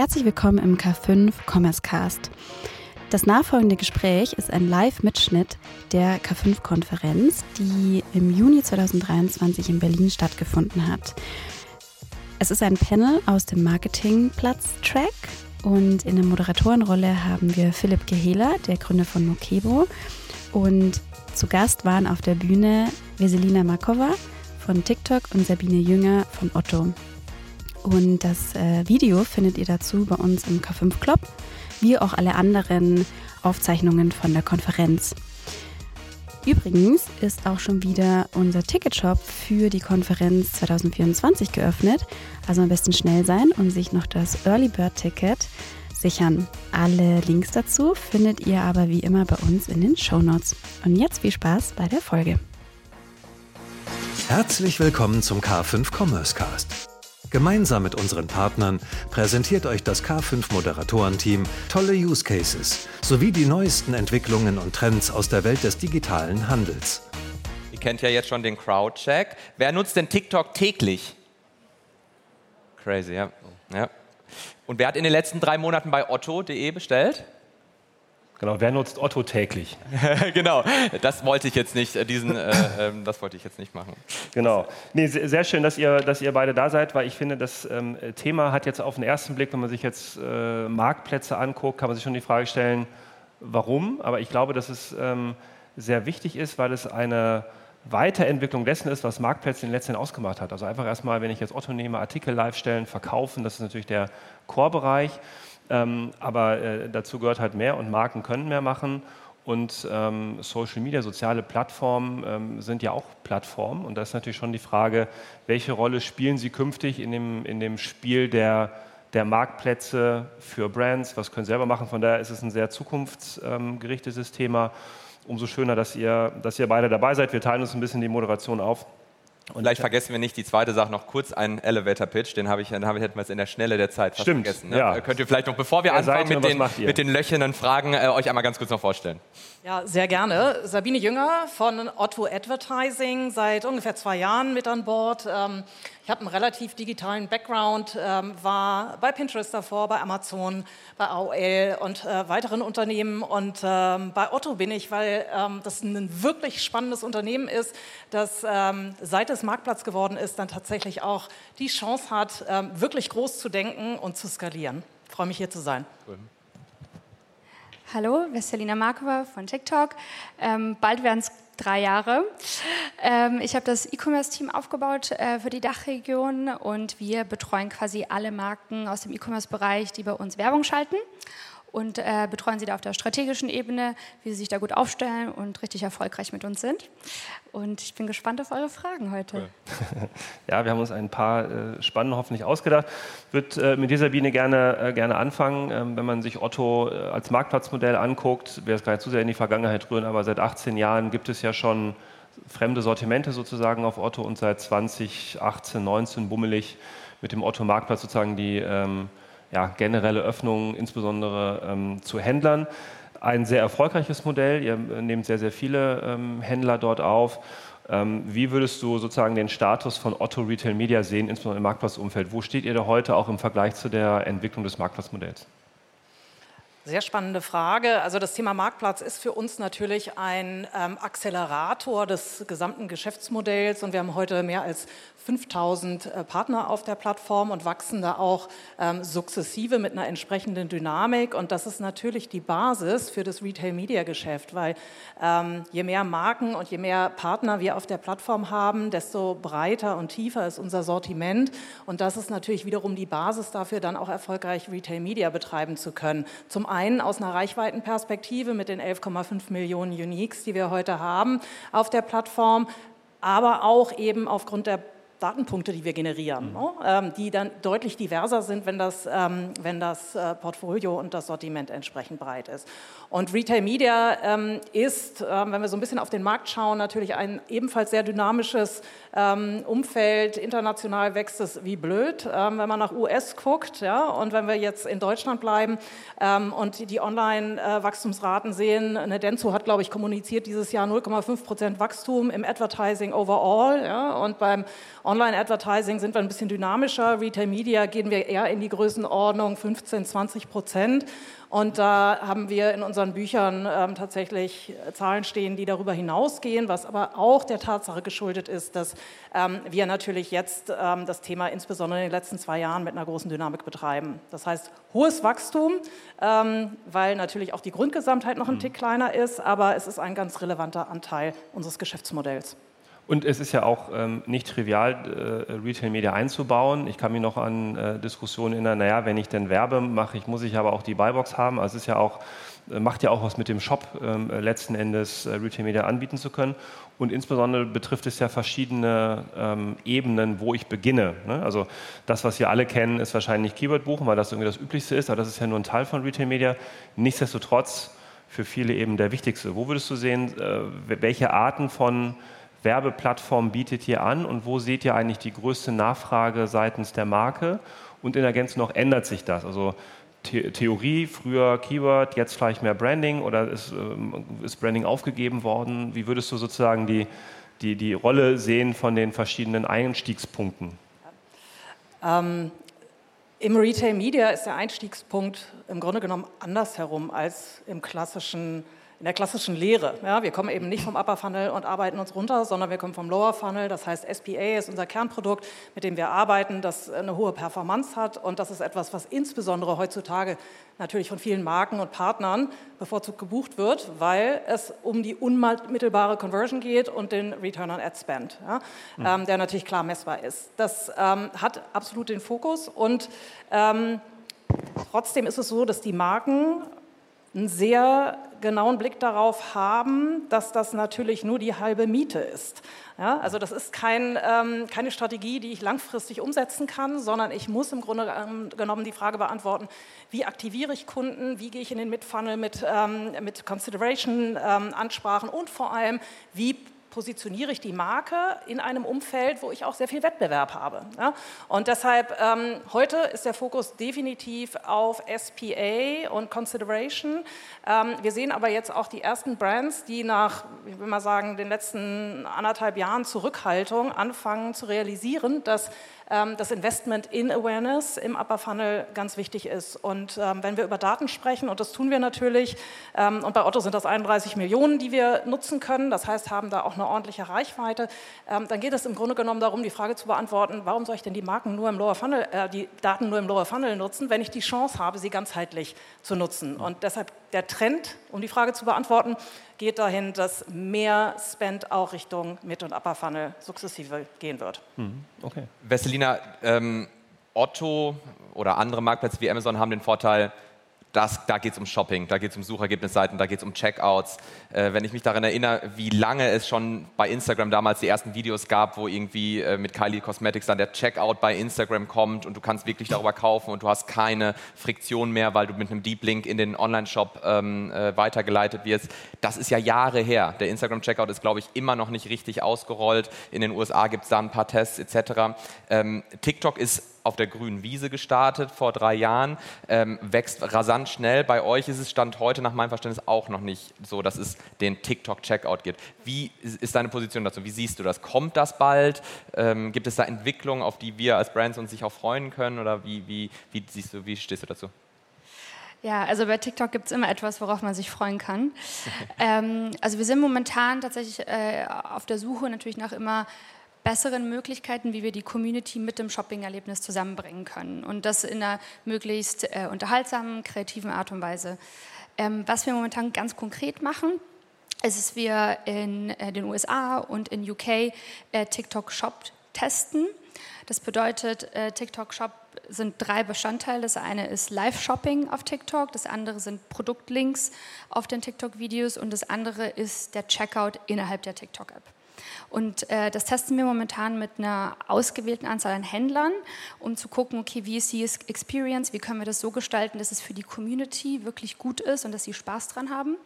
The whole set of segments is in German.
Herzlich willkommen im K5 Commerce Cast. Das nachfolgende Gespräch ist ein Live-Mitschnitt der K5-Konferenz, die im Juni 2023 in Berlin stattgefunden hat. Es ist ein Panel aus dem Marketingplatz-Track und in der Moderatorenrolle haben wir Philipp Gehela, der Gründer von Mokebo. Und zu Gast waren auf der Bühne Veselina Markova von TikTok und Sabine Jünger von Otto. Und das äh, Video findet ihr dazu bei uns im K5 Club, wie auch alle anderen Aufzeichnungen von der Konferenz. Übrigens ist auch schon wieder unser Ticketshop für die Konferenz 2024 geöffnet. Also am besten schnell sein und sich noch das Early Bird Ticket sichern. Alle Links dazu findet ihr aber wie immer bei uns in den Show Notes. Und jetzt viel Spaß bei der Folge. Herzlich willkommen zum K5 Commerce Cast. Gemeinsam mit unseren Partnern präsentiert euch das K5 Moderatorenteam tolle Use Cases sowie die neuesten Entwicklungen und Trends aus der Welt des digitalen Handels. Ihr kennt ja jetzt schon den Crowdcheck. Wer nutzt denn TikTok täglich? Crazy, ja. ja. Und wer hat in den letzten drei Monaten bei otto.de bestellt? Genau, wer nutzt Otto täglich? genau, das wollte ich jetzt nicht, äh, diesen, äh, äh, das wollte ich jetzt nicht machen. Genau. Nee, sehr schön, dass ihr, dass ihr beide da seid, weil ich finde, das ähm, Thema hat jetzt auf den ersten Blick, wenn man sich jetzt äh, Marktplätze anguckt, kann man sich schon die Frage stellen, warum. Aber ich glaube, dass es ähm, sehr wichtig ist, weil es eine Weiterentwicklung dessen ist, was Marktplätze in den letzten Jahren ausgemacht hat. Also einfach erstmal, wenn ich jetzt Otto nehme, Artikel live stellen, verkaufen, das ist natürlich der Core-Bereich. Ähm, aber äh, dazu gehört halt mehr und Marken können mehr machen. Und ähm, Social Media, soziale Plattformen ähm, sind ja auch Plattformen. Und da ist natürlich schon die Frage, welche Rolle spielen sie künftig in dem, in dem Spiel der, der Marktplätze für Brands? Was können sie selber machen? Von daher ist es ein sehr zukunftsgerichtetes Thema. Umso schöner, dass ihr, dass ihr beide dabei seid. Wir teilen uns ein bisschen die Moderation auf. Und Vielleicht vergessen wir nicht die zweite Sache noch kurz einen Elevator Pitch, den habe ich, den habe ich hätten wir jetzt in der Schnelle der Zeit fast Stimmt, vergessen. Ne? Ja. Könnt ihr vielleicht noch, bevor wir anfangen mit den, mit den löchernen Fragen, äh, euch einmal ganz kurz noch vorstellen? Ja, sehr gerne. Sabine Jünger von Otto Advertising, seit ungefähr zwei Jahren mit an Bord. Ähm, ich habe einen relativ digitalen Background, ähm, war bei Pinterest davor, bei Amazon, bei AOL und äh, weiteren Unternehmen. Und ähm, bei Otto bin ich, weil das ein wirklich spannendes Unternehmen ist, das seit es Marktplatz geworden ist, dann tatsächlich auch die Chance hat, wirklich groß zu denken und zu skalieren. Ich freue mich hier zu sein. Cool. Hallo, Vesselina Markova von TikTok. Ähm, bald werden es drei Jahre. Ähm, ich habe das E-Commerce-Team aufgebaut äh, für die Dachregion und wir betreuen quasi alle Marken aus dem E-Commerce-Bereich, die bei uns Werbung schalten und äh, betreuen sie da auf der strategischen Ebene, wie sie sich da gut aufstellen und richtig erfolgreich mit uns sind. Und ich bin gespannt auf eure Fragen heute. Ja, wir haben uns ein paar äh, spannende hoffentlich ausgedacht. Ich würde äh, mit dieser Biene gerne, äh, gerne anfangen. Ähm, wenn man sich Otto äh, als Marktplatzmodell anguckt, wäre es gar nicht zu sehr in die Vergangenheit rühren, aber seit 18 Jahren gibt es ja schon fremde Sortimente sozusagen auf Otto und seit 2018, 19 bummelig mit dem Otto Marktplatz sozusagen die ähm, ja, generelle Öffnung, insbesondere ähm, zu Händlern. Ein sehr erfolgreiches Modell. Ihr äh, nehmt sehr, sehr viele ähm, Händler dort auf. Ähm, wie würdest du sozusagen den Status von Otto Retail Media sehen, insbesondere im Marktplatzumfeld? Wo steht ihr da heute auch im Vergleich zu der Entwicklung des Marktplatzmodells? Sehr spannende Frage. Also das Thema Marktplatz ist für uns natürlich ein ähm, Accelerator des gesamten Geschäftsmodells und wir haben heute mehr als 5000 äh, Partner auf der Plattform und wachsen da auch ähm, sukzessive mit einer entsprechenden Dynamik. Und das ist natürlich die Basis für das Retail-Media-Geschäft, weil ähm, je mehr Marken und je mehr Partner wir auf der Plattform haben, desto breiter und tiefer ist unser Sortiment. Und das ist natürlich wiederum die Basis dafür, dann auch erfolgreich Retail-Media betreiben zu können. Zum einen aus einer Reichweitenperspektive mit den 11,5 Millionen Uniques, die wir heute haben auf der Plattform, aber auch eben aufgrund der Datenpunkte, die wir generieren, mhm. ne? ähm, die dann deutlich diverser sind, wenn das, ähm, wenn das äh, Portfolio und das Sortiment entsprechend breit ist. Und Retail Media ähm, ist, ähm, wenn wir so ein bisschen auf den Markt schauen, natürlich ein ebenfalls sehr dynamisches ähm, Umfeld. International wächst es wie blöd, ähm, wenn man nach US guckt. Ja? Und wenn wir jetzt in Deutschland bleiben und die Online-Wachstumsraten sehen, eine Denso hat, glaube ich, kommuniziert dieses Jahr 0,5 Prozent Wachstum im Advertising overall. Ja? Und beim Online-Advertising sind wir ein bisschen dynamischer. Retail Media gehen wir eher in die Größenordnung 15, 20 Prozent. Und da haben wir in unseren Büchern ähm, tatsächlich Zahlen stehen, die darüber hinausgehen, was aber auch der Tatsache geschuldet ist, dass ähm, wir natürlich jetzt ähm, das Thema insbesondere in den letzten zwei Jahren mit einer großen Dynamik betreiben. Das heißt, hohes Wachstum, ähm, weil natürlich auch die Grundgesamtheit noch ein mhm. Tick kleiner ist, aber es ist ein ganz relevanter Anteil unseres Geschäftsmodells. Und es ist ja auch ähm, nicht trivial, äh, Retail Media einzubauen. Ich kann mich noch an äh, Diskussionen erinnern, naja, wenn ich denn Werbe mache, ich, muss ich aber auch die Buybox haben. Also es ist ja auch, äh, macht ja auch was mit dem Shop ähm, letzten Endes äh, Retail Media anbieten zu können. Und insbesondere betrifft es ja verschiedene ähm, Ebenen, wo ich beginne. Ne? Also das, was wir alle kennen, ist wahrscheinlich Keyword buchen, weil das irgendwie das Üblichste ist, aber das ist ja nur ein Teil von Retail Media. Nichtsdestotrotz für viele eben der wichtigste. Wo würdest du sehen, äh, welche Arten von Werbeplattform bietet ihr an und wo seht ihr eigentlich die größte Nachfrage seitens der Marke? Und in Ergänzung noch ändert sich das? Also The Theorie, früher Keyword, jetzt vielleicht mehr Branding oder ist, ähm, ist Branding aufgegeben worden? Wie würdest du sozusagen die, die, die Rolle sehen von den verschiedenen Einstiegspunkten? Ähm, Im Retail Media ist der Einstiegspunkt im Grunde genommen andersherum als im klassischen in der klassischen Lehre. Ja, wir kommen eben nicht vom Upper Funnel und arbeiten uns runter, sondern wir kommen vom Lower Funnel. Das heißt, SPA ist unser Kernprodukt, mit dem wir arbeiten, das eine hohe Performance hat. Und das ist etwas, was insbesondere heutzutage natürlich von vielen Marken und Partnern bevorzugt gebucht wird, weil es um die unmittelbare Conversion geht und den Return on Ad Spend, ja, mhm. ähm, der natürlich klar messbar ist. Das ähm, hat absolut den Fokus und ähm, trotzdem ist es so, dass die Marken einen sehr genauen Blick darauf haben, dass das natürlich nur die halbe Miete ist. Ja, also das ist kein, ähm, keine Strategie, die ich langfristig umsetzen kann, sondern ich muss im Grunde ähm, genommen die Frage beantworten, wie aktiviere ich Kunden, wie gehe ich in den Mid-Funnel mit, ähm, mit Consideration-Ansprachen ähm, und vor allem, wie positioniere ich die Marke in einem Umfeld, wo ich auch sehr viel Wettbewerb habe. Ja? Und deshalb, ähm, heute ist der Fokus definitiv auf SPA und Consideration. Ähm, wir sehen aber jetzt auch die ersten Brands, die nach, ich will mal sagen, den letzten anderthalb Jahren Zurückhaltung anfangen zu realisieren, dass das Investment in Awareness im Upper Funnel ganz wichtig ist. Und ähm, wenn wir über Daten sprechen, und das tun wir natürlich, ähm, und bei Otto sind das 31 Millionen, die wir nutzen können, das heißt, haben da auch eine ordentliche Reichweite, dann geht es im Grunde genommen darum, die Frage zu beantworten, warum soll ich denn die Marken nur im Lower Funnel, äh, die Daten nur im Lower Funnel nutzen, wenn ich die Chance habe, sie ganzheitlich zu nutzen. Und deshalb der Trend, um die Frage zu beantworten, geht dahin, dass mehr Spend auch Richtung Mid- und Upper Funnel sukzessive gehen wird. Mhm. Okay. Vesselina, ähm, Otto oder andere Marktplätze wie Amazon haben den Vorteil, das, da geht es um Shopping, da geht es um Suchergebnisseiten, da geht es um Checkouts. Äh, wenn ich mich daran erinnere, wie lange es schon bei Instagram damals die ersten Videos gab, wo irgendwie äh, mit Kylie Cosmetics dann der Checkout bei Instagram kommt und du kannst wirklich darüber kaufen und du hast keine Friktion mehr, weil du mit einem Deep Link in den Online-Shop ähm, äh, weitergeleitet wirst. Das ist ja Jahre her. Der Instagram-Checkout ist, glaube ich, immer noch nicht richtig ausgerollt. In den USA gibt es da ein paar Tests etc. Ähm, TikTok ist auf der grünen Wiese gestartet vor drei Jahren, ähm, wächst rasant schnell. Bei euch ist es Stand heute nach meinem Verständnis auch noch nicht so, dass es den TikTok-Checkout gibt. Wie ist deine Position dazu? Wie siehst du das? Kommt das bald? Ähm, gibt es da Entwicklungen, auf die wir als Brands uns sich auch freuen können? Oder wie, wie, wie siehst du, wie stehst du dazu? Ja, also bei TikTok gibt es immer etwas, worauf man sich freuen kann. ähm, also wir sind momentan tatsächlich äh, auf der Suche natürlich nach immer besseren Möglichkeiten, wie wir die Community mit dem Shopping-Erlebnis zusammenbringen können. Und das in einer möglichst äh, unterhaltsamen, kreativen Art und Weise. Ähm, was wir momentan ganz konkret machen, ist, dass wir in äh, den USA und in UK äh, TikTok Shop testen. Das bedeutet, äh, TikTok Shop sind drei Bestandteile. Das eine ist Live-Shopping auf TikTok, das andere sind Produktlinks auf den TikTok-Videos und das andere ist der Checkout innerhalb der TikTok-App. Und äh, das testen wir momentan mit einer ausgewählten Anzahl an Händlern, um zu gucken, okay, wie ist die Experience, wie können wir das so gestalten, dass es für die Community wirklich gut ist und dass sie Spaß dran haben.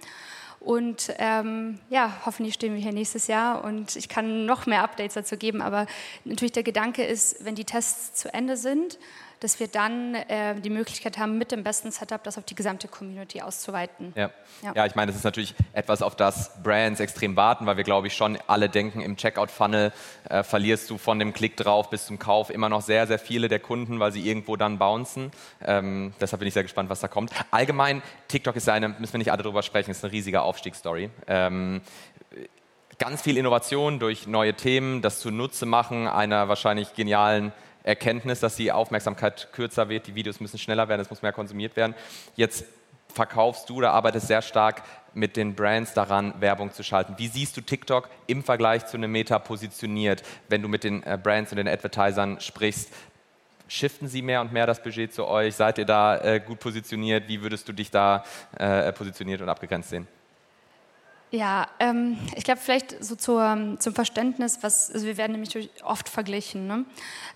Und ähm, ja, hoffentlich stehen wir hier nächstes Jahr und ich kann noch mehr Updates dazu geben. Aber natürlich der Gedanke ist, wenn die Tests zu Ende sind, dass wir dann äh, die Möglichkeit haben, mit dem besten Setup das auf die gesamte Community auszuweiten. Ja, ja. ja ich meine, das ist natürlich etwas, auf das Brands extrem warten, weil wir, glaube ich, schon alle denken, im Checkout-Funnel äh, verlierst du von dem Klick drauf bis zum Kauf immer noch sehr, sehr viele der Kunden, weil sie irgendwo dann bouncen. Ähm, deshalb bin ich sehr gespannt, was da kommt. Allgemein, TikTok ist eine, müssen wir nicht alle drüber sprechen, ist eine riesige Aufstiegsstory. Ähm, ganz viel Innovation durch neue Themen, das zunutze machen einer wahrscheinlich genialen Erkenntnis, dass die Aufmerksamkeit kürzer wird, die Videos müssen schneller werden, es muss mehr konsumiert werden. Jetzt verkaufst du oder arbeitest sehr stark mit den Brands daran, Werbung zu schalten. Wie siehst du TikTok im Vergleich zu einem Meta positioniert, wenn du mit den äh, Brands und den Advertisern sprichst? Shiften sie mehr und mehr das Budget zu euch? Seid ihr da äh, gut positioniert? Wie würdest du dich da äh, positioniert und abgegrenzt sehen? Ja, ähm, ich glaube vielleicht so zur, zum Verständnis, was, also wir werden nämlich oft verglichen. Ne?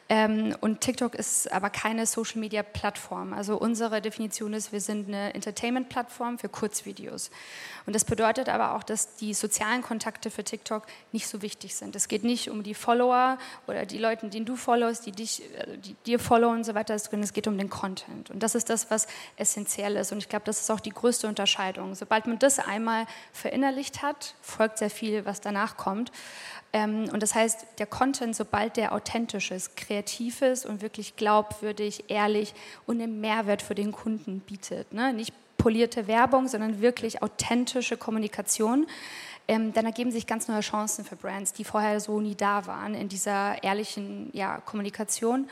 Ähm, und TikTok ist aber keine Social-Media-Plattform. Also unsere Definition ist, wir sind eine Entertainment-Plattform für Kurzvideos. Und das bedeutet aber auch, dass die sozialen Kontakte für TikTok nicht so wichtig sind. Es geht nicht um die Follower oder die Leute, die du followst, die dich, äh, die dir followen und so weiter, sondern es geht um den Content. Und das ist das, was essentiell ist. Und ich glaube, das ist auch die größte Unterscheidung. Sobald man das einmal verinnerlicht hat, folgt sehr viel, was danach kommt. Ähm, und das heißt, der Content, sobald der authentisch ist, kreativ ist und wirklich glaubwürdig, ehrlich und einen Mehrwert für den Kunden bietet, ne? nicht polierte Werbung, sondern wirklich authentische Kommunikation, ähm, dann ergeben sich ganz neue Chancen für Brands, die vorher so nie da waren in dieser ehrlichen ja, Kommunikation.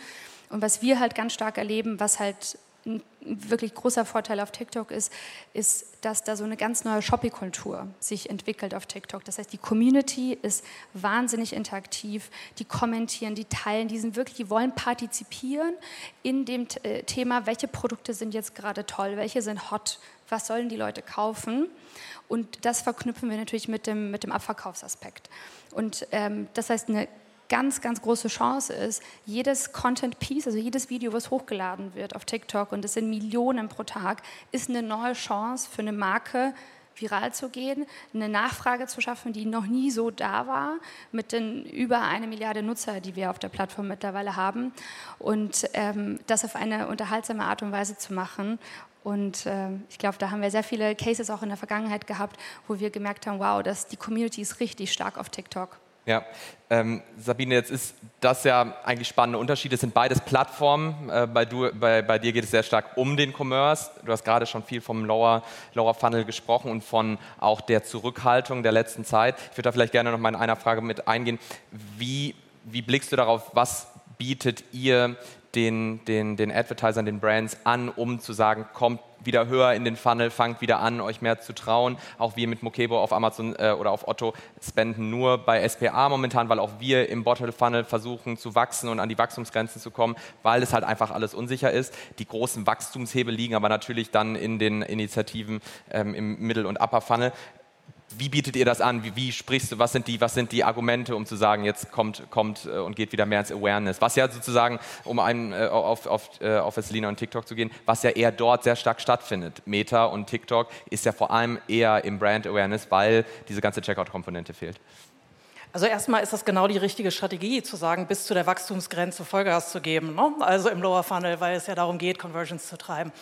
Und was wir halt ganz stark erleben, was halt ein wirklich großer Vorteil auf TikTok ist, ist, dass da so eine ganz neue Shopping-Kultur sich entwickelt auf TikTok. Das heißt, die Community ist wahnsinnig interaktiv, die kommentieren, die teilen, die sind wirklich, die wollen partizipieren in dem äh, Thema, welche Produkte sind jetzt gerade toll, welche sind hot, was sollen die Leute kaufen. Und das verknüpfen wir natürlich mit dem, mit dem Abverkaufsaspekt. Und ähm, das heißt, eine ganz, ganz große Chance ist, jedes Content Piece, also jedes Video, was hochgeladen wird auf TikTok, und es sind Millionen pro Tag, ist eine neue Chance für eine Marke, viral zu gehen, eine Nachfrage zu schaffen, die noch nie so da war, mit den über eine Milliarde Nutzer, die wir auf der Plattform mittlerweile haben, und ähm, das auf eine unterhaltsame Art und Weise zu machen. Und äh, ich glaube, da haben wir sehr viele Cases auch in der Vergangenheit gehabt, wo wir gemerkt haben, wow, dass die Community ist richtig stark auf TikTok. Ja, ähm, Sabine, jetzt ist das ja eigentlich spannende Unterschiede. Es sind beides Plattformen. Äh, bei, du, bei, bei, dir geht es sehr stark um den Commerce. Du hast gerade schon viel vom Lower, Lower Funnel gesprochen und von auch der Zurückhaltung der letzten Zeit. Ich würde da vielleicht gerne noch mal in einer Frage mit eingehen. Wie, wie blickst du darauf, was bietet ihr den, den, den Advertisern, den Brands an, um zu sagen, kommt wieder höher in den Funnel, fangt wieder an, euch mehr zu trauen. Auch wir mit Mokebo auf Amazon äh, oder auf Otto spenden nur bei SPA momentan, weil auch wir im Bottle Funnel versuchen zu wachsen und an die Wachstumsgrenzen zu kommen, weil es halt einfach alles unsicher ist. Die großen Wachstumshebel liegen aber natürlich dann in den Initiativen ähm, im Middle- und Upper Funnel wie bietet ihr das an? Wie, wie, sprichst du, was sind, die, was sind die Argumente, um zu sagen, jetzt kommt, kommt äh, und geht wieder mehr ins Awareness? Was ja sozusagen, um einen, äh, auf, auf, äh, auf Selina und TikTok zu gehen, was ja eher dort sehr stark stattfindet. Meta und TikTok ist ja vor allem eher im Brand Awareness, weil diese ganze Checkout-Komponente fehlt. Also erstmal ist das genau die richtige Strategie, zu sagen, bis zu der Wachstumsgrenze Vollgas zu geben. Ne? Also im Lower Funnel, weil es ja darum geht, Conversions zu treiben.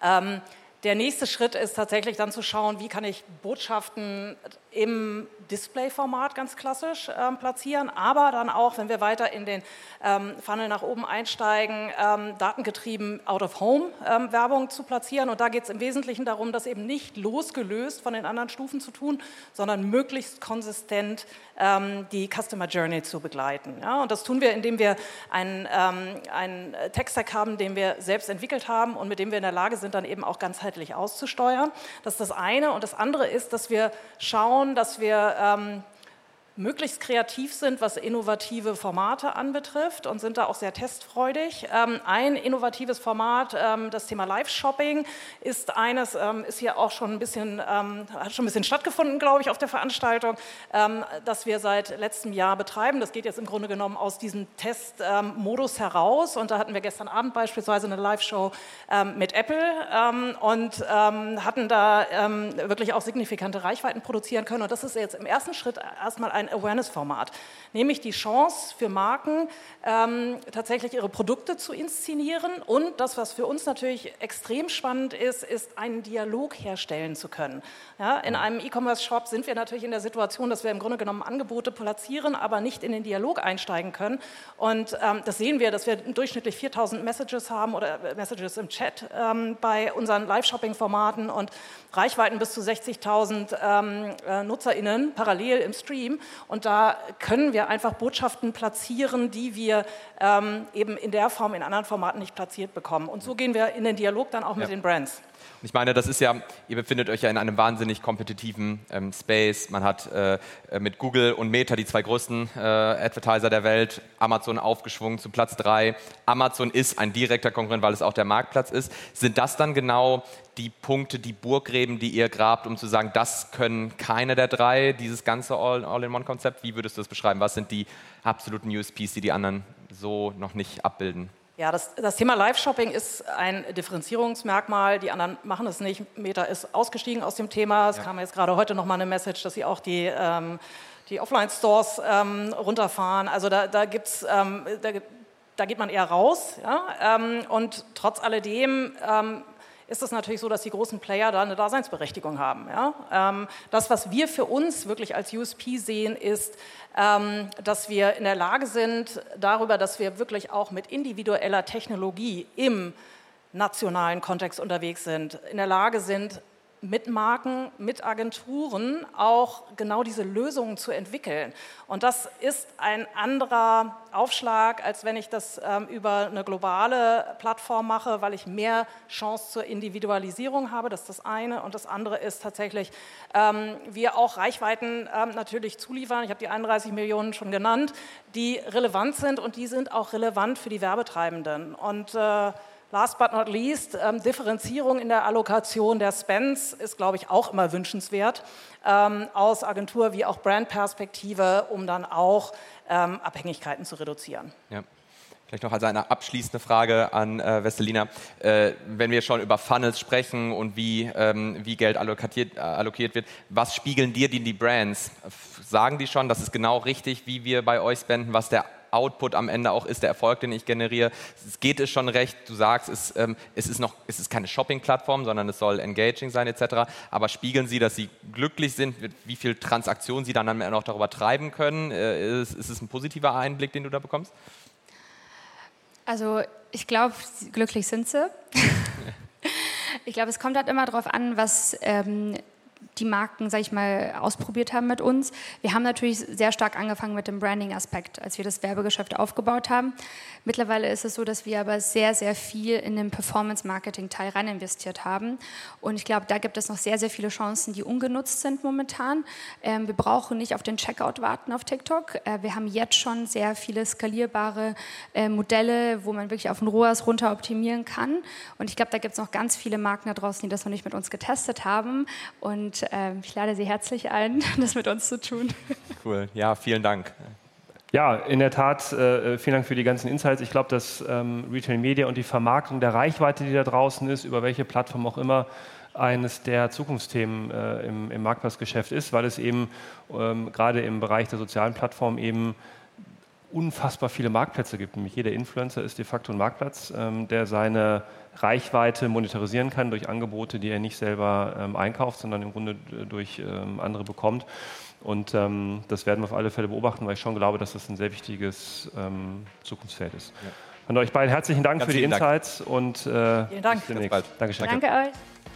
Ähm, der nächste Schritt ist tatsächlich dann zu schauen, wie kann ich Botschaften im Display-Format ganz klassisch ähm, platzieren, aber dann auch, wenn wir weiter in den ähm, Funnel nach oben einsteigen, ähm, datengetrieben Out-of-Home-Werbung ähm, zu platzieren. Und da geht es im Wesentlichen darum, das eben nicht losgelöst von den anderen Stufen zu tun, sondern möglichst konsistent ähm, die Customer Journey zu begleiten. Ja? Und das tun wir, indem wir einen, ähm, einen Tech-Stack haben, den wir selbst entwickelt haben und mit dem wir in der Lage sind, dann eben auch ganzheitlich auszusteuern. Das ist das eine. Und das andere ist, dass wir schauen, dass wir ähm, möglichst kreativ sind, was innovative Formate anbetrifft und sind da auch sehr testfreudig. Ähm, ein innovatives Format, ähm, das Thema Live-Shopping, ist eines, ähm, ist hier auch schon ein bisschen, hat schon ein bisschen stattgefunden, glaube ich, auf der Veranstaltung, das wir seit letztem Jahr betreiben. Das geht jetzt im Grunde genommen aus diesem Testmodus heraus und da hatten wir gestern Abend beispielsweise eine Live-Show mit Apple und hatten da wirklich auch signifikante Reichweiten produzieren können und das ist jetzt im ersten Schritt erstmal ein ein Awareness-Format nämlich die Chance für Marken, ähm, tatsächlich ihre Produkte zu inszenieren. Und das, was für uns natürlich extrem spannend ist, ist einen Dialog herstellen zu können. Ja, in einem E-Commerce-Shop sind wir natürlich in der Situation, dass wir im Grunde genommen Angebote platzieren, aber nicht in den Dialog einsteigen können. Und ähm, das sehen wir, dass wir durchschnittlich 4000 Messages haben oder äh, Messages im Chat ähm, bei unseren Live-Shopping-Formaten und Reichweiten bis zu 60.000 ähm, äh, NutzerInnen parallel im Stream. Und da können wir einfach Botschaften platzieren, die wir ähm, eben in der Form, in anderen Formaten nicht platziert bekommen. Und so gehen wir in den Dialog dann auch mit den Brands. Ich meine, das ist ja, ihr befindet euch ja in einem wahnsinnig kompetitiven ähm, Space. Man hat äh, äh mit Google und Meta die zwei größten äh, Advertiser der Welt, Amazon aufgeschwungen zu Platz drei. Amazon ist ein direkter Konkurrent, weil es auch der Marktplatz ist. Sind das dann genau die Punkte, die Burggräben, die ihr grabt, um zu sagen, das können keine der drei, dieses ganze All-in-One-Konzept? Wie würdest du das beschreiben? Was sind die absoluten USPs, die die anderen so noch nicht abbilden? Ja, das, das Thema Live-Shopping ist ein Differenzierungsmerkmal. Die anderen machen es nicht. Meta ist ausgestiegen aus dem Thema. Es ja. kam jetzt gerade heute noch mal eine Message, dass sie auch die, ähm, die Offline-Stores ähm, runterfahren. Also da, da gibt's, ähm, da, da, geht man eher raus. Ja? Ähm, und trotz alledem ähm, ist es natürlich so, dass die großen Player da eine Daseinsberechtigung haben. Ja? Ähm, das, was wir für uns wirklich als USP sehen, ist, ähm, dass wir in der Lage sind, darüber, dass wir wirklich auch mit individueller Technologie im nationalen Kontext unterwegs sind, in der Lage sind, mit Marken, mit Agenturen auch genau diese Lösungen zu entwickeln. Und das ist ein anderer Aufschlag, als wenn ich das ähm, über eine globale Plattform mache, weil ich mehr Chance zur Individualisierung habe. Das ist das eine. Und das andere ist tatsächlich, ähm, wir auch Reichweiten ähm, natürlich zuliefern. Ich habe die 31 Millionen schon genannt, die relevant sind und die sind auch relevant für die Werbetreibenden. Und äh, Last but not least, ähm, Differenzierung in der Allokation der Spends ist, glaube ich, auch immer wünschenswert ähm, aus Agentur- wie auch Brandperspektive, um dann auch ähm, Abhängigkeiten zu reduzieren. Ja. Vielleicht noch als eine abschließende Frage an äh, Vesselina. Äh, wenn wir schon über Funnels sprechen und wie, ähm, wie Geld allokiert, äh, allokiert, wird, was spiegeln dir die, die Brands? Sagen die schon, das ist genau richtig, wie wir bei euch spenden, was der Output am Ende auch ist, der Erfolg, den ich generiere. Es geht es schon recht. Du sagst, es, ähm, es ist noch, es ist keine Shopping-Plattform, sondern es soll engaging sein etc. Aber spiegeln Sie, dass Sie glücklich sind, wie viel Transaktionen Sie dann am Ende noch darüber treiben können? Äh, ist, ist es ein positiver Einblick, den du da bekommst? Also ich glaube, glücklich sind sie. ich glaube, es kommt halt immer darauf an, was ähm, die Marken, sage ich mal, ausprobiert haben mit uns. Wir haben natürlich sehr stark angefangen mit dem Branding-Aspekt, als wir das Werbegeschäft aufgebaut haben. Mittlerweile ist es so, dass wir aber sehr, sehr viel in den Performance-Marketing-Teil rein investiert haben. Und ich glaube, da gibt es noch sehr, sehr viele Chancen, die ungenutzt sind momentan. Ähm, wir brauchen nicht auf den Checkout warten auf TikTok. Äh, wir haben jetzt schon sehr viele skalierbare äh, Modelle, wo man wirklich auf den ROAS runter optimieren kann. Und ich glaube, da gibt es noch ganz viele Marken da draußen, die das noch nicht mit uns getestet haben. Und äh, ich lade Sie herzlich ein, das mit uns zu tun. Cool, ja, vielen Dank. Ja, in der Tat, äh, vielen Dank für die ganzen Insights. Ich glaube, dass ähm, Retail Media und die Vermarktung der Reichweite, die da draußen ist, über welche Plattform auch immer, eines der Zukunftsthemen äh, im, im Marktplatzgeschäft ist, weil es eben ähm, gerade im Bereich der sozialen Plattformen eben unfassbar viele Marktplätze gibt. Nämlich jeder Influencer ist de facto ein Marktplatz, ähm, der seine Reichweite monetarisieren kann durch Angebote, die er nicht selber ähm, einkauft, sondern im Grunde durch ähm, andere bekommt. Und ähm, das werden wir auf alle Fälle beobachten, weil ich schon glaube, dass das ein sehr wichtiges ähm, Zukunftsfeld ist. Ja. Von euch beiden herzlichen Dank Ganz für die Insights Dank. und äh, Vielen Dank. bis demnächst. Dankeschön. Danke euch.